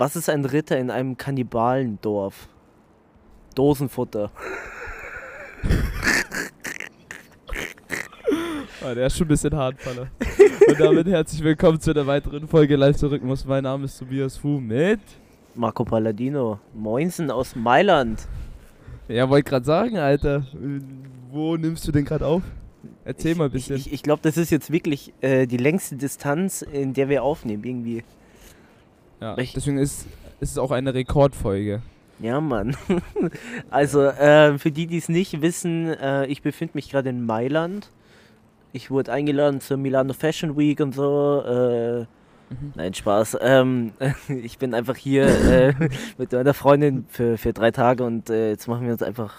Was ist ein Ritter in einem Kannibalendorf? Dosenfutter. Ah, der ist schon ein bisschen hart, Faller. Und damit herzlich willkommen zu einer weiteren Folge Live zurück muss. Mein Name ist Tobias Fu mit. Marco Palladino. Moinsen aus Mailand. Ja, wollte gerade sagen, Alter. Wo nimmst du den gerade auf? Erzähl mal ein bisschen. Ich, ich, ich glaube, das ist jetzt wirklich äh, die längste Distanz, in der wir aufnehmen, irgendwie. Ja, ich- deswegen ist, ist es auch eine Rekordfolge. Ja, Mann. also, äh, für die, die es nicht wissen, äh, ich befinde mich gerade in Mailand. Ich wurde eingeladen zur Milano Fashion Week und so. Äh, Mhm. Nein, Spaß. Ähm, ich bin einfach hier äh, mit meiner Freundin für, für drei Tage und äh, jetzt machen wir uns einfach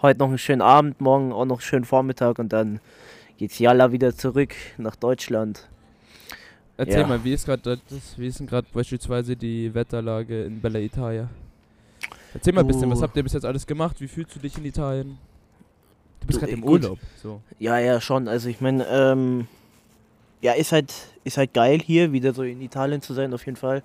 heute noch einen schönen Abend, morgen auch noch einen schönen Vormittag und dann geht's Jalla wieder zurück nach Deutschland. Erzähl Ja. mal, wie ist gerade wie ist denn gerade beispielsweise die Wetterlage in Bella Italia? Erzähl mal ein bisschen, was habt ihr bis jetzt alles gemacht? Wie fühlst du dich in Italien? Du bist gerade äh, im gut. Urlaub. So. Ja, ja, schon. Also ich meine, ähm, ja, ist halt, ist halt geil hier wieder so in Italien zu sein, auf jeden Fall.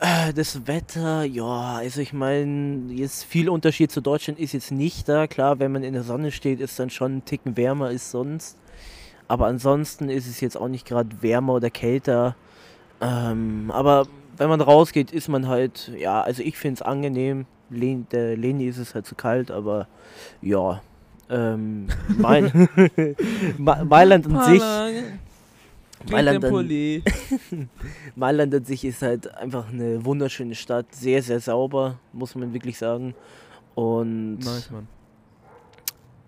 Äh, Das Wetter, ja, also ich meine, jetzt viel Unterschied zu Deutschland ist jetzt nicht da. Klar, wenn man in der Sonne steht, ist dann schon ein Ticken wärmer als sonst. Aber ansonsten ist es jetzt auch nicht gerade wärmer oder kälter. Ähm, aber wenn man rausgeht, ist man halt, ja, also ich finde es angenehm. Len der Leni ist es halt zu kalt, aber ja. Ähm, mein, Ma Mailand an sich. Mailand an, Mailand an sich ist halt einfach eine wunderschöne Stadt, sehr, sehr sauber, muss man wirklich sagen. Und Nice,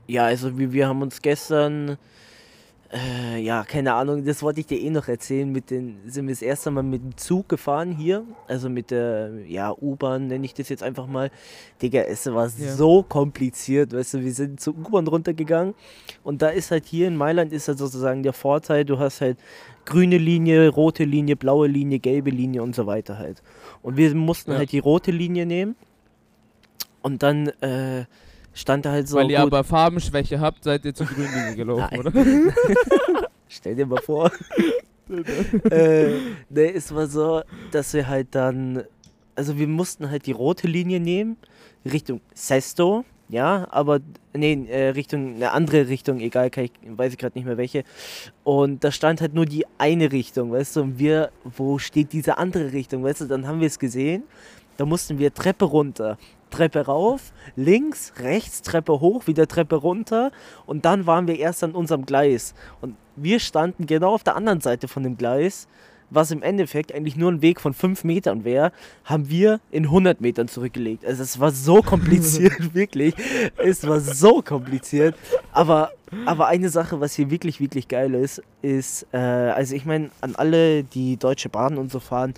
ja, also wir, wir haben uns gestern, äh, ja, keine Ahnung, das wollte ich dir eh noch erzählen, mit den, sind wir das erste Mal mit dem Zug gefahren hier, also mit der, ja, U-Bahn nenne ich das jetzt einfach mal. Digga, es war Ja. so kompliziert, weißt du, wir sind zur U-Bahn runtergegangen und da ist halt hier in Mailand ist halt sozusagen der Vorteil, du hast halt grüne Linie, rote Linie, blaue Linie, gelbe Linie und so weiter halt. Und wir mussten Ja. halt die rote Linie nehmen und dann, äh, stand da halt so Weil ihr gut, aber Farbenschwäche habt, seid ihr zur Grünlinie gelaufen, Nein. oder? Stell dir mal vor. äh, ne, es war so, dass wir halt dann, also wir mussten halt die rote Linie nehmen, Richtung Sesto, ja, aber, nee, äh, Richtung, eine andere Richtung, egal, kann ich, weiß ich gerade nicht mehr welche. Und da stand halt nur die eine Richtung, weißt du, und wir, wo steht diese andere Richtung, weißt du, dann haben wir es gesehen, da mussten wir Treppe runter. Treppe rauf, links, rechts, Treppe hoch, wieder Treppe runter und dann waren wir erst an unserem Gleis. Und wir standen genau auf der anderen Seite von dem Gleis, was im Endeffekt eigentlich nur ein Weg von 5 Metern wäre, haben wir in 100 Metern zurückgelegt. Also es war so kompliziert, wirklich. Es war so kompliziert. Aber, aber eine Sache, was hier wirklich, wirklich geil ist, ist, äh, also ich meine, an alle, die Deutsche Bahn und so fahren,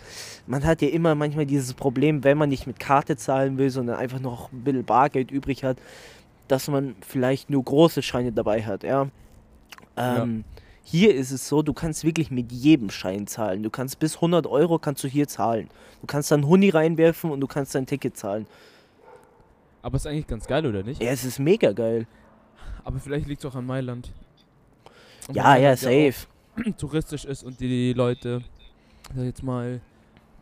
man hat ja immer manchmal dieses Problem, wenn man nicht mit Karte zahlen will, sondern einfach noch ein bisschen Bargeld übrig hat, dass man vielleicht nur große Scheine dabei hat, ja. Ähm, Hier ist es so, du kannst wirklich mit jedem Schein zahlen. Du kannst bis 100 Euro kannst du hier zahlen. Du kannst dann Huni reinwerfen und du kannst dein Ticket zahlen. Aber ist eigentlich ganz geil, oder nicht? Ja, es ist mega geil. Aber vielleicht liegt es auch an Mailand. Und Ja, ja, safe. touristisch ist und die Leute, sag ich jetzt mal,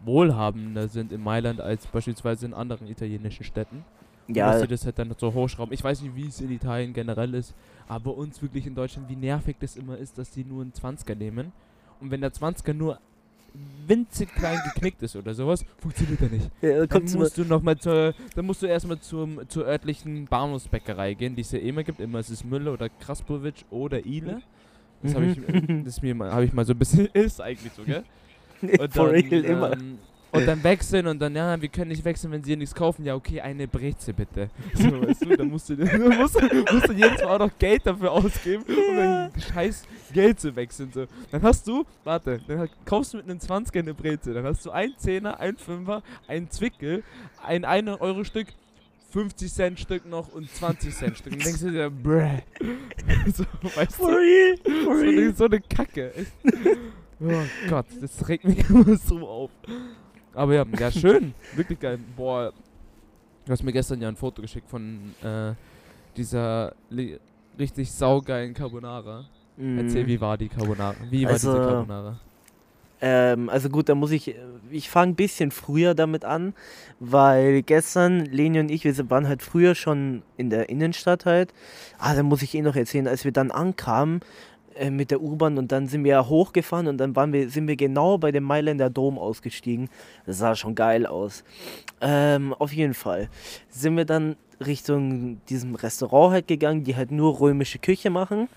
wohlhabender sind in Mailand als beispielsweise in anderen italienischen Städten. Und dass Ja, sie das halt dann so hochschrauben. Ich weiß nicht, wie es in Italien generell ist, aber uns wirklich in Deutschland, wie nervig das immer ist, dass die nur einen 20er nehmen. Und wenn der 20er nur winzig klein geknickt ist oder sowas, funktioniert er nicht. ja, Dann musst du noch mal zur, dann musst du erstmal zum, zur örtlichen Bahnhofsbäckerei gehen, die es ja immer gibt. Immer ist es Müller oder Kraspowitsch oder Ile. Das habe ich, Mhm. das mir mal, habe ich mal so ein bisschen, ist eigentlich so, gell? Und For dann, real immer. Und dann wechseln und dann, ja, wir können nicht wechseln, wenn sie hier nichts kaufen. Ja, okay, eine Breze bitte. So, weißt du, dann musst du, musst, du- musst du jedes Mal auch noch Geld dafür ausgeben, um dann scheiß Geld zu wechseln. So. Dann hast du, warte, dann kaufst du mit einem 20er eine Breze. Dann hast du ein Zehner, ein Fünfer, ein Zwickel, ein 1 Euro Stück, 50 Cent Stück noch und 20 Cent Stück. Und denkst du dir, bruh. So, weißt For du? real, for So real. eine, so eine Kacke. echt. Oh Gott, das regt mich immer so auf. Aber ja, ja, schön. Wirklich geil. Boah, du hast mir gestern ja ein Foto geschickt von äh, dieser richtig saugeilen Carbonara. Erzähl, Mhm. wie war die Carbonara? Wie war Also, diese Carbonara? Ähm, also gut, da muss ich, ich fange ein bisschen früher damit an, weil gestern Leni und ich, wir waren halt früher schon in der Innenstadt halt. Ah, da muss ich eh noch erzählen, als wir dann ankamen äh, mit der U-Bahn und dann sind wir ja hochgefahren und dann waren wir, sind wir genau bei dem Mailänder Dom ausgestiegen. Das sah schon geil aus. Ähm, auf jeden Fall sind wir dann Richtung diesem Restaurant halt gegangen, die halt nur römische Küche machen.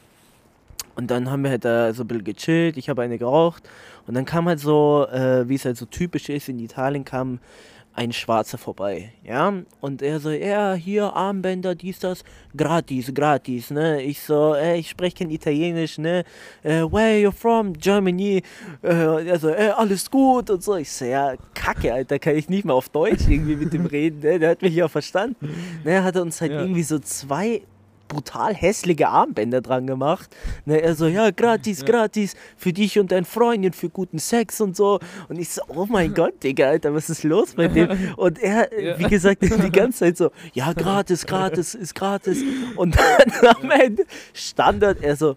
Und dann haben wir halt da so ein bisschen gechillt, ich habe eine geraucht. Und dann kam halt so, äh, wie es halt so typisch ist, in Italien kam ein Schwarzer vorbei, ja. Und er so, ja, hier Armbänder, dies, das, gratis, gratis, ne. Ich so, ey, ich spreche kein Italienisch, ne. Äh, where you from? Germany. Äh, er so, ey, alles gut und so. Ich so, ja, kacke, Alter, kann ich nicht mal auf Deutsch irgendwie mit dem reden, ne. Der hat mich ja verstanden. Ne, er hatte uns halt Ja. irgendwie so zwei brutal hässliche Armbänder dran gemacht. Ne, er so, ja, gratis, gratis, für dich und dein Freundin, für guten Sex und so. Und ich so, oh mein Gott, Digga, Alter, was ist los bei dem? Und er, Ja. wie gesagt, die ganze Zeit so, ja, gratis, gratis, ist gratis. Und dann am Ende Standard, er so,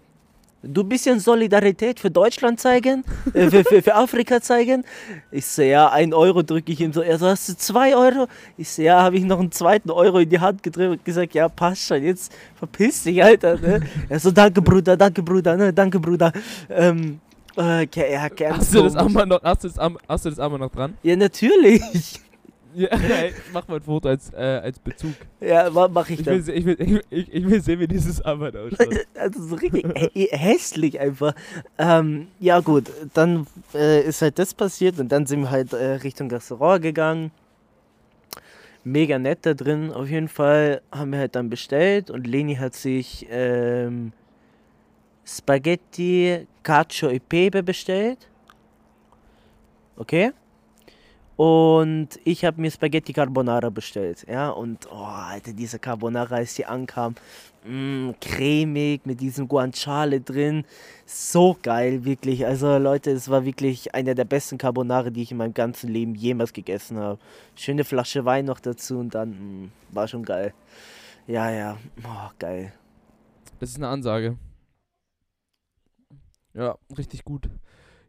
du bisschen Solidarität für Deutschland zeigen, äh, für, für, für Afrika zeigen. Ich so, ja, ein Euro drücke ich ihm so. Er so, hast du zwei Euro? Ich so, ja, habe ich noch einen zweiten Euro in die Hand gedrückt und gesagt, ja, passt schon, jetzt verpiss dich, Alter. Ne? Er so, danke, Bruder, danke, Bruder, ne, danke, Bruder. Ähm, äh, ja, Hast du das. Armband noch, hast du das, Arm, hast du das Armband noch dran? Ja, natürlich. Ja, ey, mach mal ein Foto als, äh, als Bezug. Ja, ma- mach ich Ich dann. will, ich, will, ich, ich, will sehen, wie dieses Armband ausschaut. Also so richtig hä- hässlich einfach. Ähm, ja gut, dann äh, ist halt das passiert und dann sind wir halt äh, Richtung Restaurant gegangen. Mega nett da drin. Auf jeden Fall haben wir halt dann bestellt und Leni hat sich ähm, Spaghetti Cacio e Pepe bestellt. Okay. Und ich habe mir Spaghetti Carbonara bestellt. Ja, und oh, Alter, diese Carbonara, als die ankam, mm, cremig mit diesem Guanciale drin. So geil, wirklich. Also, Leute, es war wirklich einer der besten Carbonara, die ich in meinem ganzen Leben jemals gegessen habe. Schöne Flasche Wein noch dazu und dann mm, war schon geil. Ja, ja, oh, geil. Das ist eine Ansage. Ja, richtig gut.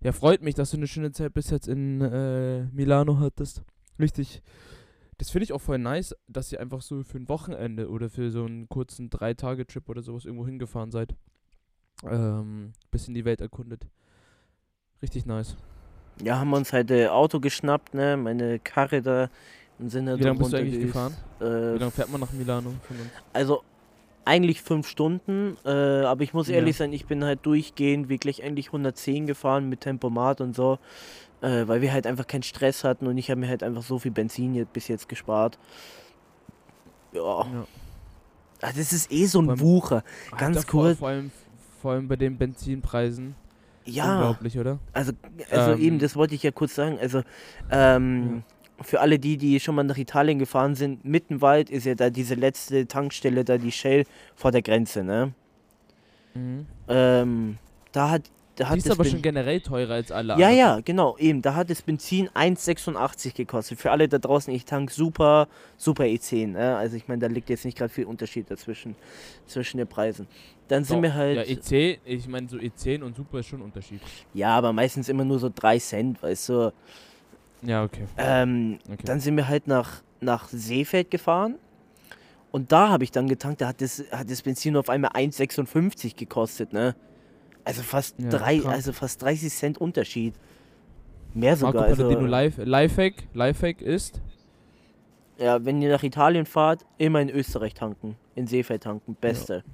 Ja, freut mich, dass du eine schöne Zeit bis jetzt in äh, Milano hattest. Richtig. Das finde ich auch voll nice, dass ihr einfach so für ein Wochenende oder für so einen kurzen Drei-Tage-Trip oder sowas irgendwo hingefahren seid. Ähm, bisschen die Welt erkundet. Richtig nice. Ja, haben wir uns halt äh, Auto geschnappt, ne? Meine Karre da. Und sind halt Wie lange bist du eigentlich gefahren? Wie Äh, lange fährt man nach Milano? Also eigentlich fünf Stunden, äh, aber ich muss ehrlich Ja. sein, ich bin halt durchgehend wirklich eigentlich 110 gefahren mit Tempomat und so, äh, weil wir halt einfach keinen Stress hatten und ich habe mir halt einfach so viel Benzin jetzt, bis jetzt gespart. Ja, Ja. Ah, das ist eh so ein Vor allem- Wucher. Ganz vor, kurz. vor, allem, vor allem bei den Benzinpreisen. Ja, Unglaublich, oder? also, also Ähm, eben, das wollte ich ja kurz sagen. Also, ähm, für alle die, die schon mal nach Italien gefahren sind, Mittenwald ist ja da diese letzte Tankstelle, da die Shell vor der Grenze, ne? Mhm. Ähm, da hat, da hat Die ist aber Ben- schon generell teurer als alle Ja, anderen. ja, genau, eben. Da hat das Benzin 1,86 gekostet. Für alle da draußen, ich tank super, super E10. Ne? Also ich meine, da liegt jetzt nicht gerade viel Unterschied dazwischen, zwischen den Preisen. Dann sind Doch, wir halt, Ja, E10, ich meine, so E10 und Super ist schon ein Unterschied. ja, aber meistens immer nur so 3 Cent, weißt du. Ja, okay. Ähm, okay. Dann sind wir halt nach, nach Seefeld gefahren. Und da habe ich dann getankt, da hat das, hat das Benzin nur auf einmal 1,56 gekostet, ne? Also fast, Ja, drei, krank. also fast 30 Cent Unterschied. Mehr Marco sogar. Also, Palladino Life, Lifehack, Lifehack ist, Ja, wenn ihr nach Italien fahrt, immer in Österreich tanken. In Seefeld tanken. Beste.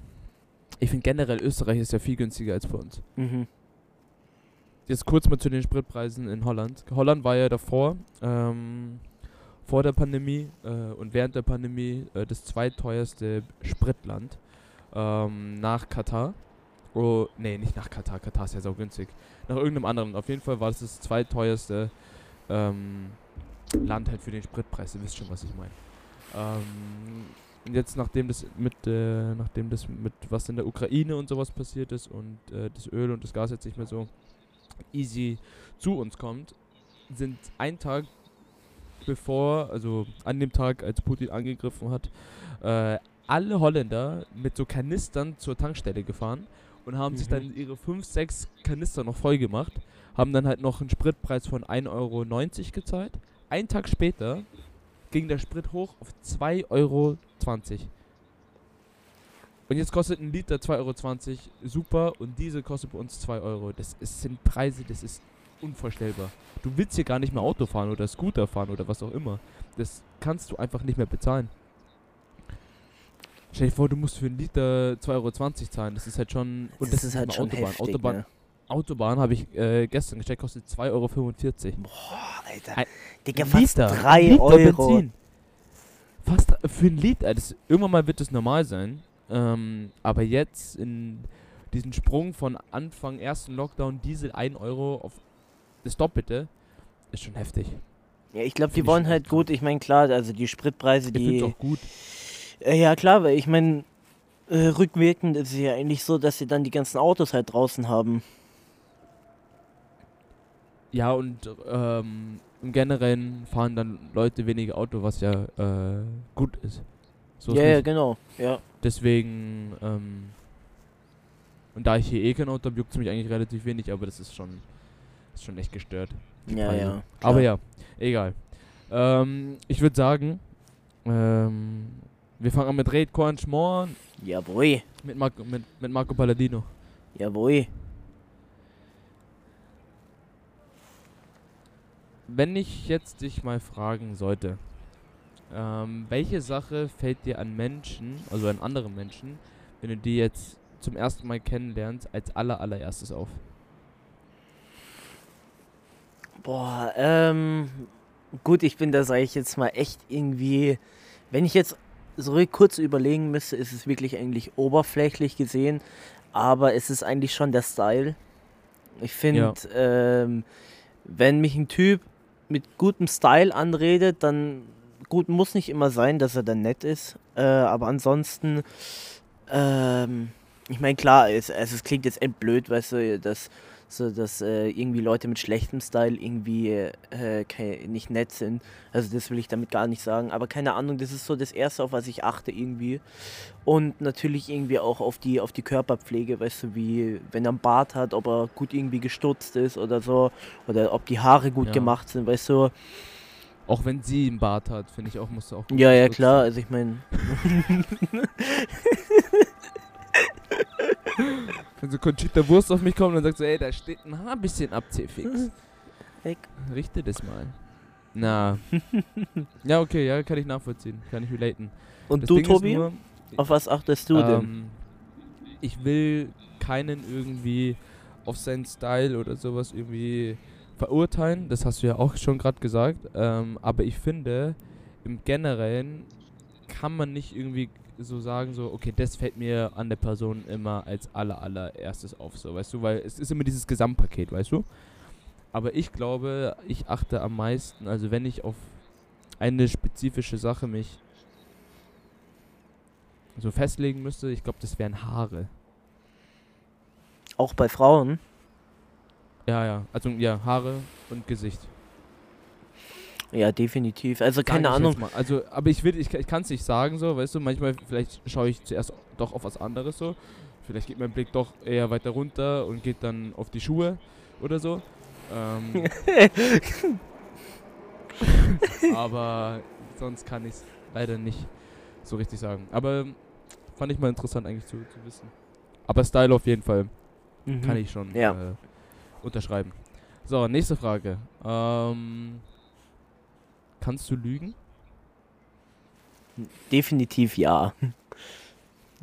ich finde generell Österreich ist ja viel günstiger als bei uns. Mhm. Jetzt kurz mal zu den Spritpreisen in Holland. Holland war ja davor, ähm, vor der Pandemie äh, und während der Pandemie äh, das zweiteuerste Spritland ähm, nach Katar. Oh, nee, nicht nach Katar. Katar ist ja so günstig. Nach irgendeinem anderen. Auf jeden Fall war das das zweiteuerste ähm, Land halt für den Spritpreis. Ihr wisst schon, was ich meine. Ähm, jetzt, nachdem das mit, äh, nachdem das mit was in der Ukraine und sowas passiert ist und äh, das Öl und das Gas jetzt nicht mehr so easy zu uns kommt, sind ein Tag bevor, also an dem Tag, als Putin angegriffen hat, äh, alle Holländer mit so Kanistern zur Tankstelle gefahren und haben sich Mhm. dann ihre 5, 6 Kanister noch voll gemacht, haben dann halt noch einen Spritpreis von 1,90 Euro gezahlt. Einen Tag später ging der Sprit hoch auf 2,20 Euro. Und jetzt kostet ein Liter 2,20 Euro super und Diesel kostet bei uns 2 Euro. Das ist, sind Preise, das ist unvorstellbar. Du willst hier gar nicht mehr Auto fahren oder Scooter fahren oder was auch immer. Das kannst du einfach nicht mehr bezahlen. Stell dir vor, du musst für einen Liter 2,20 Euro zahlen. Das ist halt schon. Und das, ist halt schon Autobahn. heftig, Autobahn, ne? Autobahn habe ich äh, gestern gecheckt, kostet 2,45 Euro. Boah, Alter. Ein Digga, fast Liter. 3 Liter Euro. Benzin. Fast für ein Liter. Das, irgendwann mal wird das normal sein. Ähm, aber jetzt in diesen Sprung von Anfang ersten Lockdown Diesel 1 Euro auf das Doppelte ist schon heftig. Ja, ich glaube, die wollen halt gut. Ich meine, klar, also die Spritpreise, Ich die. auch gut. Äh, ja, klar, weil ich meine, äh, rückwirkend ist es ja eigentlich so, dass sie dann die ganzen Autos halt draußen haben. Ja, und ähm, im Generellen fahren dann Leute weniger Auto, was ja äh, gut ist. So ja, ja, genau. Ja. Deswegen, ähm, und da ich hier eh kein Auto habe, juckt es mich eigentlich relativ wenig, aber das ist schon, ist schon echt gestört. Ja, Preise. ja. Aber klar. ja, egal. Ähm, ich würde sagen, ähm, wir fangen an mit Raid Corn Schmor Jawohl. mit, Marco, mit, mit Marco Palladino. Jawohl. Wenn ich jetzt dich mal fragen sollte, ähm, welche Sache fällt dir an Menschen, also an anderen Menschen, wenn du die jetzt zum ersten Mal kennenlernst, als aller allererstes auf? Boah, ähm, gut, ich bin da, sage ich jetzt mal, echt irgendwie, wenn ich jetzt so kurz überlegen müsste, ist es wirklich eigentlich oberflächlich gesehen, aber es ist eigentlich schon der Style. Ich finde, ähm, wenn mich ein Typ mit gutem Style anredet, dann gut, muss nicht immer sein, dass er dann nett ist, äh, aber ansonsten, ähm, ich meine, klar, es, also es klingt jetzt endblöd, weißt du, dass so dass äh, irgendwie Leute mit schlechtem Style irgendwie äh, nicht nett sind. Also das will ich damit gar nicht sagen. Aber keine Ahnung, das ist so das Erste, auf was ich achte irgendwie. Und natürlich irgendwie auch auf die, auf die Körperpflege, weißt du, wie wenn er einen Bart hat, ob er gut irgendwie gestutzt ist oder so. Oder ob die Haare gut Ja. gemacht sind, weißt du. Auch wenn sie einen Bart hat, finde ich auch, musst du auch. gut Ja, ja, klar. Also ich meine, Wenn so Conchita Wurst auf mich kommt und sagt so, ey, da steht ein Haar bisschen ab, C-Fix. Weg. Richte das mal. Na. ja, okay, ja, kann ich nachvollziehen. Kann ich relaten. und Das du, Ding Tobi? nur, auf was achtest du denn? ähm, Ich will keinen irgendwie auf seinen Style oder sowas irgendwie verurteilen. Das hast du ja auch schon gerade gesagt. Ähm, aber ich finde, im Generellen kann man nicht irgendwie so sagen, so, okay, das fällt mir an der Person immer als aller, allererstes auf, so, weißt du, weil es ist immer dieses Gesamtpaket, weißt du? Aber ich glaube, ich achte am meisten, also wenn ich auf eine spezifische Sache mich so festlegen müsste, ich glaube, das wären Haare. Auch bei Frauen? Ja, ja, also ja, Haare und Gesicht. Ja, definitiv. Also keine Ahnung. Also, aber ich will, ich, ich kann es nicht sagen so, weißt du, manchmal vielleicht schaue ich zuerst doch auf was anderes so. Vielleicht geht mein Blick doch eher weiter runter und geht dann auf die Schuhe oder so. Ähm, aber sonst kann ich es leider nicht so richtig sagen. Aber fand ich mal interessant eigentlich zu, zu wissen. Aber Style auf jeden Fall Mhm. kann ich schon Ja. äh, unterschreiben. So, nächste Frage. Ähm, kannst du lügen? Definitiv ja.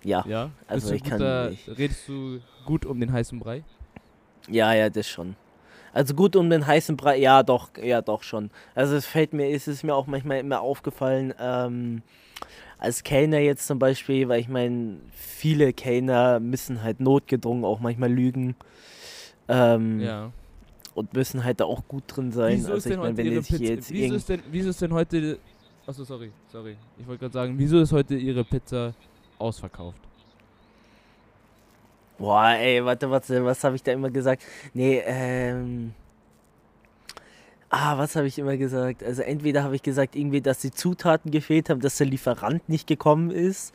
ja. Ja. also ich kann nicht. Redest du gut um den heißen Brei? Ja, ja, das schon. Also gut um den heißen Brei, ja doch, ja doch schon. Also es fällt mir, ist es mir auch manchmal immer aufgefallen, ähm, als Kellner jetzt zum Beispiel, weil ich meine, viele Kellner müssen halt notgedrungen auch manchmal lügen. Ähm, Ja. Und müssen halt da auch gut drin sein. Wieso ist also ich denn meine, heute wenn ihre jetzt hier Pizza? jetzt Wieso irgend ist denn, wieso ist denn heute? Achso, sorry, sorry. Ich wollte gerade sagen, wieso ist heute ihre Pizza ausverkauft? Boah, ey, warte, warte, was habe ich da immer gesagt? Nee, ähm. Ah, was habe ich immer gesagt? Also entweder habe ich gesagt, irgendwie, dass die Zutaten gefehlt haben, dass der Lieferant nicht gekommen ist.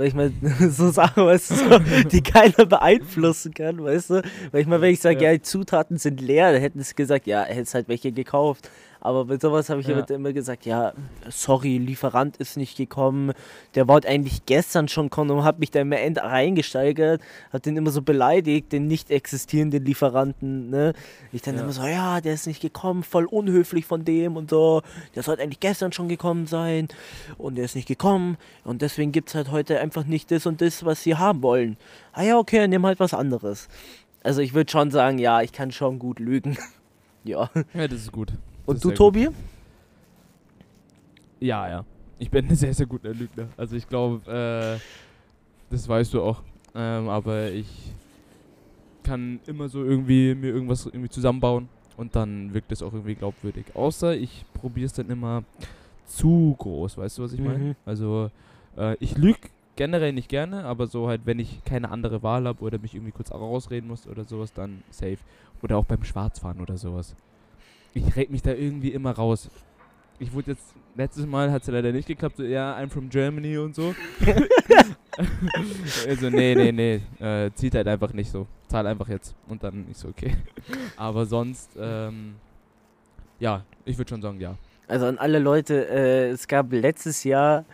Weil ich mal so Sachen, weißt du, so, die keiner beeinflussen kann, weißt du? Weil ich mal, wenn ich sage, ja. ja, die Zutaten sind leer, dann hätten sie gesagt, ja, hättest halt welche gekauft. Aber bei sowas habe ich ja. immer gesagt, ja, sorry, Lieferant ist nicht gekommen. Der wollte eigentlich gestern schon kommen und hat mich da immer end reingesteigert, hat den immer so beleidigt, den nicht existierenden Lieferanten. Ne? Ich dann ja. immer so, ja, der ist nicht gekommen, voll unhöflich von dem und so. Der sollte eigentlich gestern schon gekommen sein und der ist nicht gekommen und deswegen gibt es halt heute einfach nicht das und das, was sie haben wollen. Ah ja, okay, nimm halt was anderes. Also ich würde schon sagen, ja, ich kann schon gut lügen. ja. Ja, das ist gut. Und du, Tobi? Gut. Ja, ja. Ich bin ein sehr, sehr guter Lügner. Also ich glaube, äh, das weißt du auch. Ähm, aber ich kann immer so irgendwie mir irgendwas irgendwie zusammenbauen und dann wirkt es auch irgendwie glaubwürdig. Außer ich probiere es dann immer zu groß, weißt du, was ich meine? Mhm. Also äh, ich lüge generell nicht gerne, aber so halt, wenn ich keine andere Wahl habe oder mich irgendwie kurz rausreden muss oder sowas, dann safe. Oder auch beim Schwarzfahren oder sowas ich reg mich da irgendwie immer raus. Ich wurde jetzt, letztes Mal hat es ja leider nicht geklappt, so, ja, I'm from Germany und so. also, nee, nee, nee, äh, zieht halt einfach nicht so. Zahl einfach jetzt. Und dann ist so, okay. Aber sonst, ähm, ja, ich würde schon sagen, ja. Also an alle Leute, äh, es gab letztes Jahr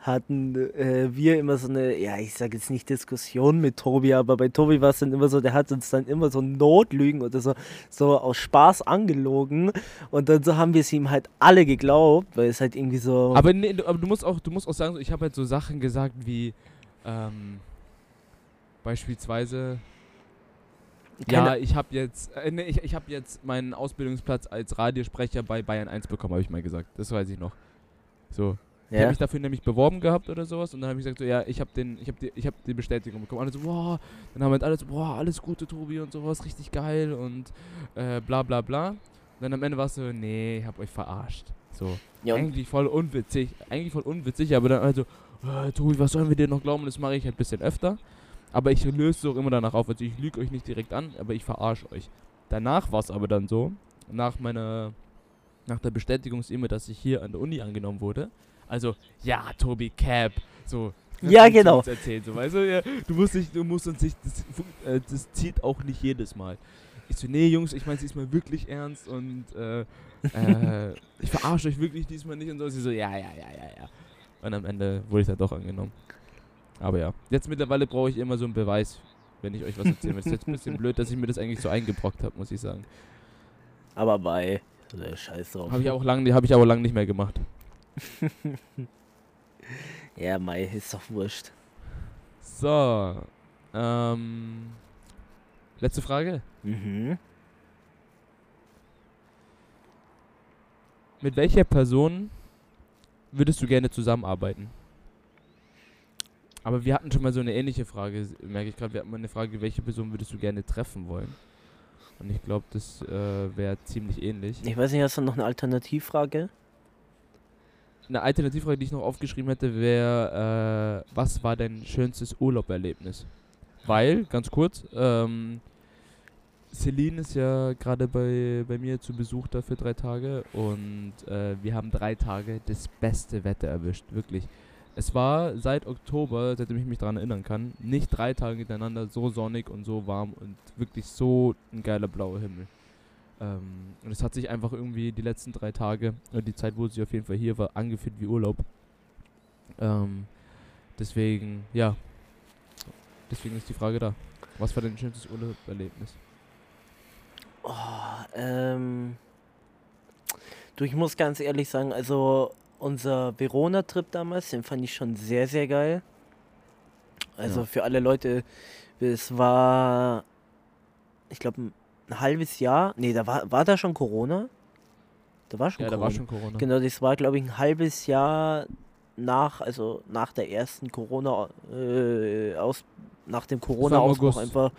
hatten äh, wir immer so eine, ja, ich sage jetzt nicht Diskussion mit Tobi, aber bei Tobi war es dann immer so, der hat uns dann immer so Notlügen oder so, so aus Spaß angelogen und dann so haben wir es ihm halt alle geglaubt, weil es halt irgendwie so. Aber, nee, aber du musst auch, du musst auch sagen, ich habe halt so Sachen gesagt wie, ähm, beispielsweise, keine ja, ich habe jetzt, äh, nee, ich, ich habe jetzt meinen Ausbildungsplatz als Radiosprecher bei Bayern 1 bekommen, habe ich mal gesagt. Das weiß ich noch. So, ich habe mich dafür nämlich beworben gehabt oder sowas und dann habe ich gesagt so, ja, ich habe den, ich habe die, ich habe die Bestätigung bekommen. Alle so, boah, dann haben halt alle so, boah, alles Gute, Tobi und sowas, richtig geil und äh, bla bla bla. Und dann am Ende war es so, nee, ich habe euch verarscht. So, ja, eigentlich voll unwitzig, eigentlich voll unwitzig, aber dann also, äh, Tobi, was sollen wir dir noch glauben? Das mache ich halt ein bisschen öfter. Aber ich löse es auch immer danach auf. Also ich lüge euch nicht direkt an, aber ich verarsche euch. Danach war es aber dann so, nach meiner, nach der Bestätigungs-E-Mail, dass ich hier an der Uni angenommen wurde, also, ja, Tobi Cap. So. Ja, genau. Erzählen, so, weißt du, ja, du musst nicht, du musst uns nicht, das, äh, das zieht auch nicht jedes Mal. Ich so, nee, Jungs, ich meine es diesmal wirklich ernst und äh, äh, ich verarsche euch wirklich diesmal nicht und so. Sie so, ja, ja, ja, ja, ja. Und am Ende wurde ich dann doch angenommen. Aber ja, jetzt mittlerweile brauche ich immer so einen Beweis, wenn ich euch was erzähle. Es ist jetzt ein bisschen blöd, dass ich mir das eigentlich so eingebrockt habe, muss ich sagen. Aber bei, scheiß drauf. Habe ich auch lange, habe ich aber lange nicht mehr gemacht. ja, Mai ist doch wurscht. So. Ähm. Letzte Frage. Mhm. Mit welcher Person würdest du gerne zusammenarbeiten? Aber wir hatten schon mal so eine ähnliche Frage, merke ich gerade. Wir hatten mal eine Frage, welche Person würdest du gerne treffen wollen? Und ich glaube, das äh, wäre ziemlich ähnlich. Ich weiß nicht, hast du noch eine Alternativfrage? Eine Alternativfrage, die ich noch aufgeschrieben hätte, wäre, äh, was war dein schönstes Urlauberlebnis? Weil, ganz kurz, ähm, Celine ist ja gerade bei, bei mir zu Besuch da für drei Tage und äh, wir haben drei Tage das beste Wetter erwischt, wirklich. Es war seit Oktober, seitdem ich mich daran erinnern kann, nicht drei Tage hintereinander so sonnig und so warm und wirklich so ein geiler blauer Himmel. Ähm, und es hat sich einfach irgendwie die letzten drei Tage, oder die Zeit, wo sie auf jeden Fall hier war, angefühlt wie Urlaub. Ähm, deswegen, ja. Deswegen ist die Frage da. Was war dein schönstes Urlauberlebnis? Oh, ähm. Du, ich muss ganz ehrlich sagen, also unser Verona-Trip damals, den fand ich schon sehr, sehr geil. Also ja. für alle Leute, es war, ich glaube, ein halbes Jahr. Nee, da war, war da schon Corona? Da war schon ja, Corona. da war schon Corona. Genau, das war, glaube ich, ein halbes Jahr nach, also nach der ersten Corona, äh, aus, nach dem Corona-Ausbruch einfach.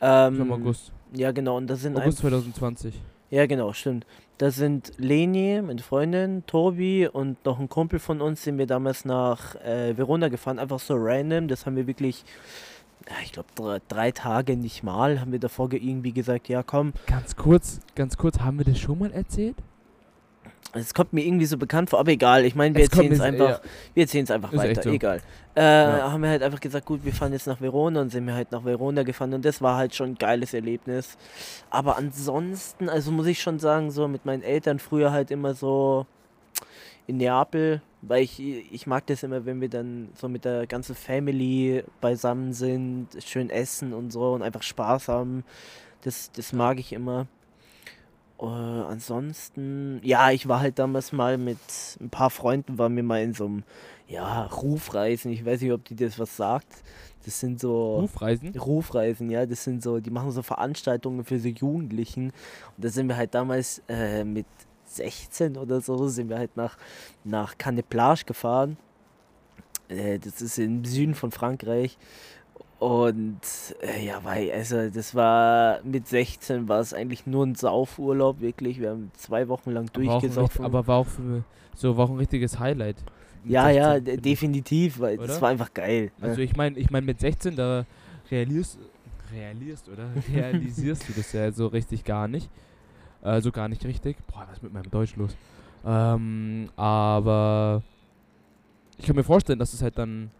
Ähm, Im August. Ja, genau, und da sind August 2020. Ja, genau, stimmt. Da sind Leni, meine Freundin, Tobi und noch ein Kumpel von uns, sind wir damals nach äh, Verona gefahren, einfach so random. Das haben wir wirklich ich glaube, drei, drei, Tage nicht mal, haben wir davor irgendwie gesagt, ja komm. Ganz kurz, ganz kurz, haben wir das schon mal erzählt? Es kommt mir irgendwie so bekannt vor, aber egal. Ich meine, wir erzählen es einfach, ja. wir erzählen es einfach Ist weiter. so. Egal. Äh, Haben wir halt einfach gesagt, gut, wir fahren jetzt nach Verona und sind wir halt nach Verona gefahren und das war halt schon ein geiles Erlebnis. Aber ansonsten, also muss ich schon sagen, so mit meinen Eltern früher halt immer so in Neapel, weil ich, ich mag das immer, wenn wir dann so mit der ganzen Family beisammen sind, schön essen und so und einfach Spaß haben. Das, das mag ich immer. Äh, ansonsten, ja, ich war halt damals mal mit ein paar Freunden, waren wir mal in so einem, ja, Rufreisen. Ich weiß nicht, ob die das was sagt. Das sind so. Rufreisen? Rufreisen, ja, das sind so, die machen so Veranstaltungen für so Jugendlichen. Und da sind wir halt damals äh, mit 16 oder so, sind wir halt nach, nach Canet-Plage gefahren. Äh, das ist im Süden von Frankreich. Und äh, ja, weil, also das war mit 16 war es eigentlich nur ein Saufurlaub, wirklich. Wir haben zwei Wochen lang Aber durchgesoffen. richt- aber war auch für, so war auch ein richtiges Highlight. ja, ja, 16, de- finde ich. definitiv, weil das Oder? war einfach geil. ne? Also ich meine, ich meine mit 16 da realisierst, realisierst oder realisierst du das ja so richtig gar nicht. Also gar nicht richtig. Boah, was ist mit meinem Deutsch los? Ähm, aber ich kann mir vorstellen, dass es halt dann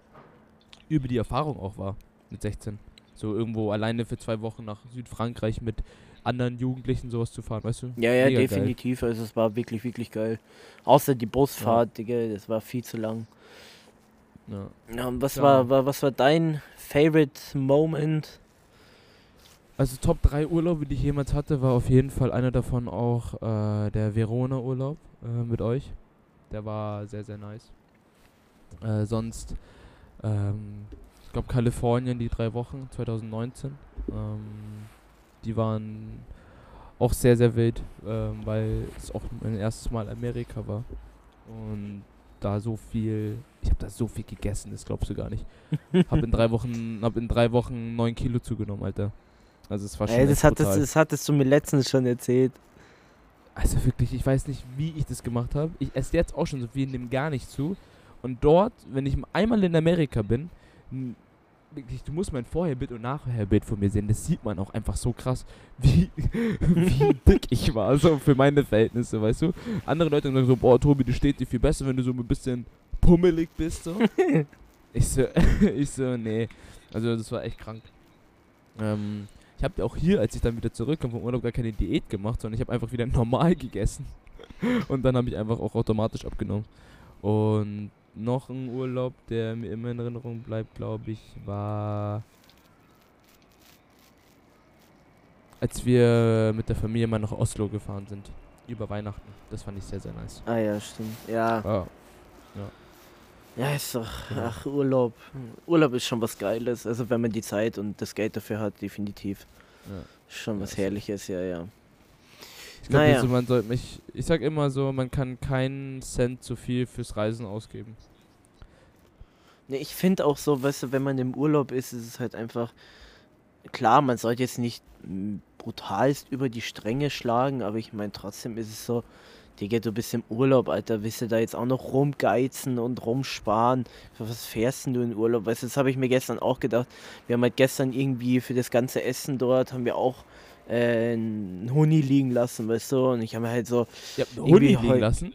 über die Erfahrung auch war mit 16. So irgendwo alleine für zwei Wochen nach Südfrankreich mit anderen Jugendlichen sowas zu fahren, weißt du? Ja, ja, Mega geil. definitiv. Also es war wirklich, wirklich geil. Außer die Busfahrt, Digga, das war viel zu lang. Ja. Ja, was Ja. war, war, was war dein Favorite Moment? Also Top 3 Urlaube, die ich jemals hatte, war auf jeden Fall einer davon auch äh, der Verona-Urlaub äh, mit euch. Der war sehr, sehr nice. Äh, sonst, ähm, ich glaube Kalifornien, die drei Wochen, 2019. Ähm, die waren auch sehr, sehr wild, ähm, weil es auch mein erstes Mal Amerika war. Und da so viel, ich habe da so viel gegessen, das glaubst du gar nicht. hab in drei Wochen, hab in drei Wochen 9 Kilo zugenommen, Alter. Also es war schon Ey, das, hattest, brutal. das hattest du mir letztens schon erzählt. Also wirklich, ich weiß nicht, wie ich das gemacht habe. Ich esse jetzt auch schon so viel, nehme gar nicht zu. Und dort, wenn ich einmal in Amerika bin, wirklich, du musst mein Vorherbild und Nachherbild von mir sehen. Das sieht man auch einfach so krass, wie, wie dick ich war, so für meine Verhältnisse, weißt du. Andere Leute sagen so, boah, Tobi, du steht dir viel besser, wenn du so ein bisschen pummelig bist, so. ich so, ich so, nee. Also das war echt krank. Ähm, ich habe auch hier, als ich dann wieder zurückkam vom Urlaub, gar keine Diät gemacht, sondern ich habe einfach wieder normal gegessen. Und dann habe ich einfach auch automatisch abgenommen. Und noch ein Urlaub, der mir immer in Erinnerung bleibt, glaube ich, war als wir mit der Familie mal nach Oslo gefahren sind. Über Weihnachten. Das fand ich sehr, sehr nice. Ah ja, stimmt. Ja, Ah, ja ist doch, ach, Urlaub. Urlaub ist schon was Geiles. Also wenn man die Zeit und das Geld dafür hat, definitiv. ja. Schon Ja, was ist- Herrliches, ja, ja. Ich glaube, Naja. also man sollte mich. Ich sag immer so, man kann keinen Cent zu viel fürs Reisen ausgeben. Nee, ich finde auch so, weißt du, wenn man im Urlaub ist, ist es halt einfach. Klar, man sollte jetzt nicht mm, brutalst über die Stränge schlagen, aber ich meine, trotzdem ist es so, Digga, du bist im Urlaub, Alter, willst du da jetzt auch noch rumgeizen und rumsparen? Für was fährst denn du in Urlaub? Weißt du, das habe ich mir gestern auch gedacht. Wir haben halt gestern irgendwie für das ganze Essen dort, haben wir auch äh, einen Huni liegen lassen, weißt du, und ich habe mir halt so, Ja, Irgendwie Huni liegen heu- lassen.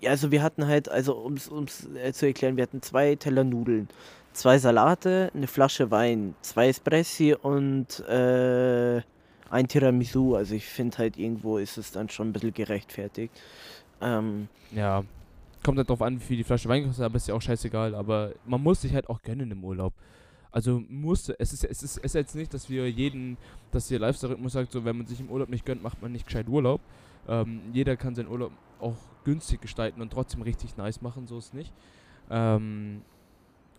ja, also wir hatten halt, also ums ums äh, zu erklären, wir hatten zwei Teller Nudeln, zwei Salate, eine Flasche Wein, zwei Espressi und äh, ein Tiramisu. Also ich finde halt irgendwo ist es dann schon ein bisschen gerechtfertigt. Ähm, Ja. Kommt halt drauf an, wie viel die Flasche Wein kostet, aber ist ja auch scheißegal. Aber man muss sich halt auch gönnen im Urlaub. Also muss, es ist, es ist, es ist jetzt nicht, dass wir jeden, dass der Lifestyle-Rhythmus sagt, so wenn man sich im Urlaub nicht gönnt, macht man nicht gescheit Urlaub. Ähm, jeder kann seinen Urlaub auch günstig gestalten und trotzdem richtig nice machen, so ist nicht. Ähm,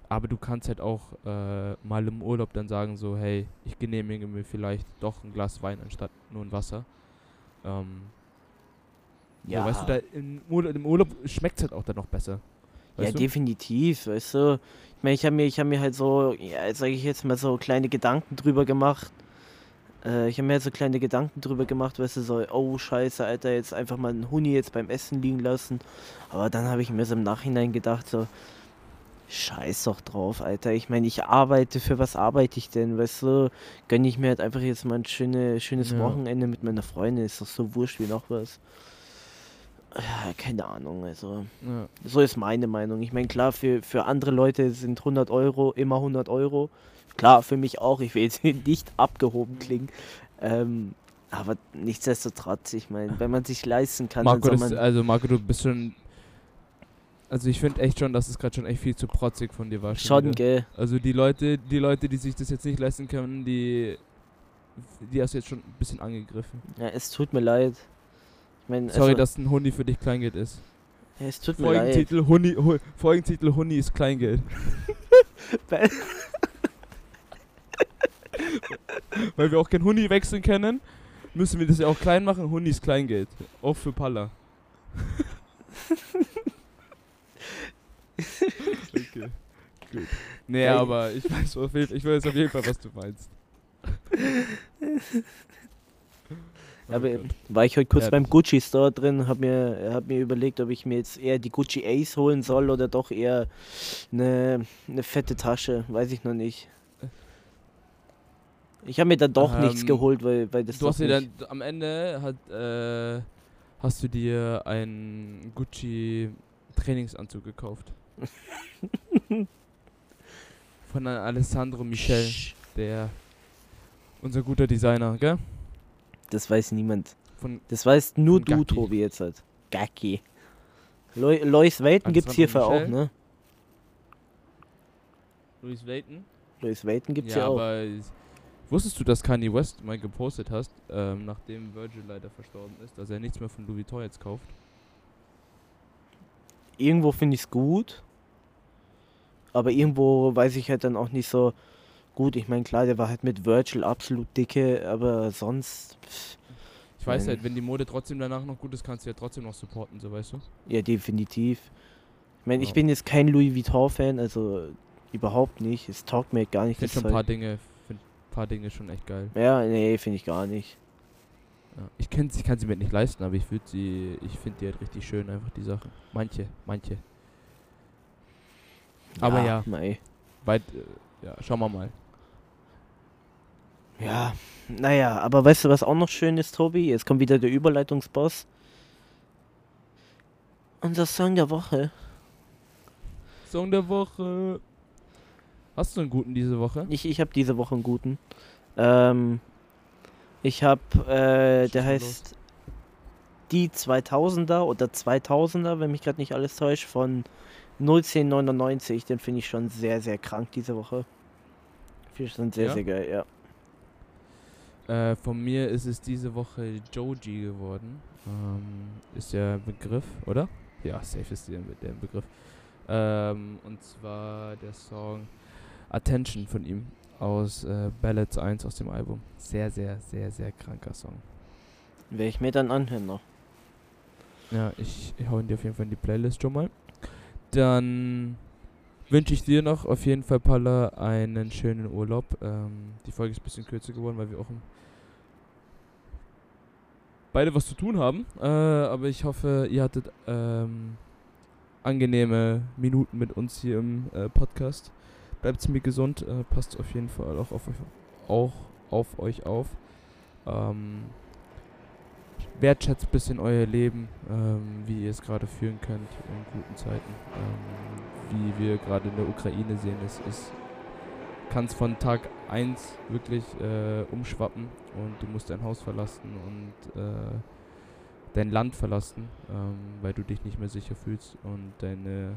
aber du kannst halt auch äh, mal im Urlaub dann sagen, so, hey, ich genehmige mir vielleicht doch ein Glas Wein anstatt nur ein Wasser. Ähm, ja. Ja. weißt du, da im Urlaub, im Urlaub schmeckt es halt auch dann noch besser. ja, du? definitiv, weißt du. Ich meine, ich habe mir, ich hab mir halt so, ja, sage ich jetzt mal so kleine Gedanken drüber gemacht. Äh, ich habe mir halt so kleine Gedanken drüber gemacht, weißt du, so, oh scheiße, Alter, jetzt einfach mal einen Huni jetzt beim Essen liegen lassen. Aber dann habe ich mir so im Nachhinein gedacht, so, scheiß doch drauf, Alter. Ich meine, ich arbeite, für was arbeite ich denn, weißt du? Gönne ich mir halt einfach jetzt mal ein schöne, schönes Ja. Wochenende mit meiner Freundin, ist doch so wurscht wie noch was. Ja, keine Ahnung, also Ja. so ist meine Meinung. Ich meine, klar, für, für andere Leute sind 100 Euro immer 100 Euro. Klar, für mich auch, ich will jetzt nicht abgehoben klingen. Ähm, aber nichtsdestotrotz, ich meine, wenn man sich leisten kann, Marco, man... also Marco, du bist schon. Also ich finde echt schon, dass es gerade schon echt viel zu protzig von dir war. Schon, wieder. gell. Also die Leute, die Leute, die sich das jetzt nicht leisten können, die, die hast du jetzt schon ein bisschen angegriffen. Ja, es tut mir leid. Ich meine, Sorry, also, dass ein Hundi für dich Kleingeld ist. ja, es tut mir leid. Folgentitel Hundi, Hu, Folgentitel Hundi ist Kleingeld. Weil wir auch kein Hundi wechseln können, müssen wir das ja auch klein machen. Hundi ist Kleingeld. Auch für Palla. okay. Gut. Nee, Ey. aber ich weiß, auf jeden, ich weiß auf jeden Fall, was du meinst. Aber Oh Gott. war ich heute kurz Ja, beim Gucci Store drin, hab mir, hab mir überlegt, ob ich mir jetzt eher die Gucci Ace holen soll oder doch eher eine, eine fette Tasche. Weiß ich noch nicht. Ich habe mir dann doch nichts Ähm, geholt, weil, weil das Du hast dir dann am Ende hat, äh, hast du dir einen Gucci Trainingsanzug gekauft. Von Alessandro Michel, Sch- der unser guter Designer, gell? Das weiß niemand. Von Das weiß nur du, Gacki. Tobi, jetzt halt. Gacki. Loi- Lois Welten gibt's hierfür auch, ne? Louis Vuitton. Lois Welten gibt's ja, ja, auch. aber es- wusstest du, dass Kanye West mal gepostet hast, ähm, nachdem Virgil leider verstorben ist, dass er nichts mehr von Louis Vuitton jetzt kauft? Irgendwo finde ich's gut. Aber irgendwo weiß ich halt dann auch nicht so gut. Ich meine, klar, der war halt mit Virgil absolut dicke, aber sonst. pff, Ich weiß Nein. halt, wenn die Mode trotzdem danach noch gut ist, kannst du ja trotzdem noch supporten, so weißt du? Ja, definitiv. Ich meine, ich Ja. bin jetzt kein Louis Vuitton-Fan, also überhaupt nicht. Es taugt mir gar Ich nicht finde das schon ein paar. Dinge, find ein paar Dinge schon echt geil. Ja, nee, finde ich gar nicht. Ja. Ich, ich kann sie mir nicht leisten, aber ich würde sie, ich finde die halt richtig schön, einfach die Sachen. Manche, manche. Aber ja. Mei. Weit, äh, ja, schauen wir mal. Ja, naja, aber weißt du, was auch noch schön ist, Tobi? Jetzt kommt wieder der Überleitungsboss. Unser Song der Woche. Song der Woche. Hast du einen guten diese Woche? Ich, ich habe diese Woche einen guten. Ähm, ich habe, äh, der heißt Die 2000er oder 2000er, wenn mich gerade nicht alles täuscht, von 01099. Den finde ich schon sehr, sehr krank diese Woche. Finde ich schon sehr, Ja? sehr geil, ja. Äh, von mir ist es diese Woche Joji geworden. Ähm, ist der Begriff, oder? Ja, safe ist der, der Begriff. Ähm, und zwar der Song Attention von ihm aus äh, Ballads 1 aus dem Album. Sehr, sehr, sehr, sehr kranker Song. Werde ich mir dann anhören noch. Ja, ich, ich hau ihn dir auf jeden Fall in die Playlist schon mal. Dann wünsche ich dir noch auf jeden Fall, Palla, einen schönen Urlaub. Ähm, die Folge ist ein bisschen kürzer geworden, weil wir auch beide was zu tun haben. Äh, aber ich hoffe, ihr hattet ähm, angenehme Minuten mit uns hier im äh, Podcast. Bleibt mir gesund, äh, passt auf jeden Fall auch auf euch, auch auf, euch auf. Ähm, wertschätzt ein bisschen euer Leben, ähm, wie ihr es gerade führen könnt in guten Zeiten. Ähm, wie wir gerade in der Ukraine sehen, es ist kann es von Tag 1 wirklich äh, umschwappen und du musst dein Haus verlassen und äh, dein Land verlassen, ähm, weil du dich nicht mehr sicher fühlst und deine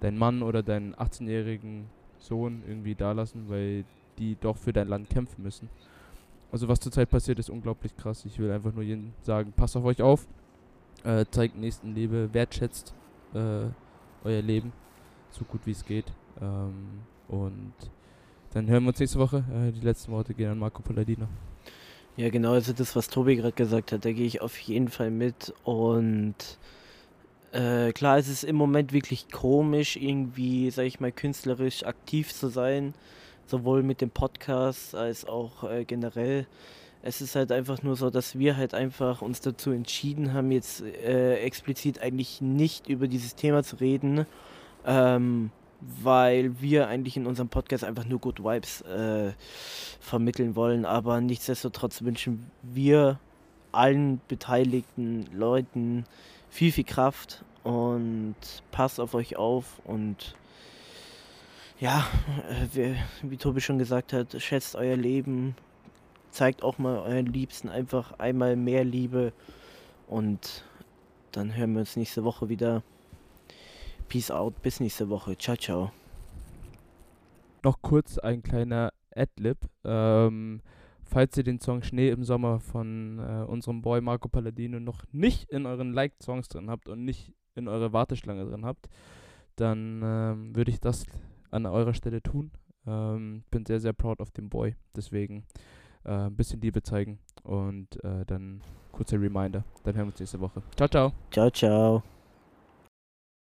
dein Mann oder deinen 18-jährigen Sohn irgendwie da lassen, weil die doch für dein Land kämpfen müssen. Also was zurzeit passiert, ist unglaublich krass. Ich will einfach nur jedem sagen, passt auf euch auf, äh, zeigt Nächstenliebe, wertschätzt äh, euer Leben so gut wie es geht. Ähm, und dann hören wir uns nächste Woche. Äh, die letzten Worte gehen an Marco Palladino. Ja, genau, also das, was Tobi gerade gesagt hat, da gehe ich auf jeden Fall mit. Und äh, klar, es ist im Moment wirklich komisch, irgendwie, sag ich mal, künstlerisch aktiv zu sein. Sowohl mit dem Podcast als auch äh, generell. Es ist halt einfach nur so, dass wir halt einfach uns dazu entschieden haben, jetzt äh, explizit eigentlich nicht über dieses Thema zu reden. Ähm, weil wir eigentlich in unserem Podcast einfach nur Good Vibes äh, vermitteln wollen. Aber nichtsdestotrotz wünschen wir allen beteiligten Leuten viel, viel Kraft und passt auf euch auf und ja, äh, wie, wie Tobi schon gesagt hat, schätzt euer Leben, zeigt auch mal euren Liebsten einfach einmal mehr Liebe und dann hören wir uns nächste Woche wieder. Peace out, bis nächste Woche. Ciao, ciao. Noch kurz ein kleiner Adlib. Ähm, falls ihr den Song Schnee im Sommer von äh, unserem Boy Marco Palladino noch nicht in euren Liked-Songs drin habt und nicht in eurer Warteschlange drin habt, dann ähm, würde ich das an eurer Stelle tun. Ähm, bin sehr, sehr proud of den Boy. Deswegen äh, ein bisschen Liebe zeigen und äh, dann kurzer Reminder. Dann hören wir uns nächste Woche. Ciao, ciao. Ciao, ciao.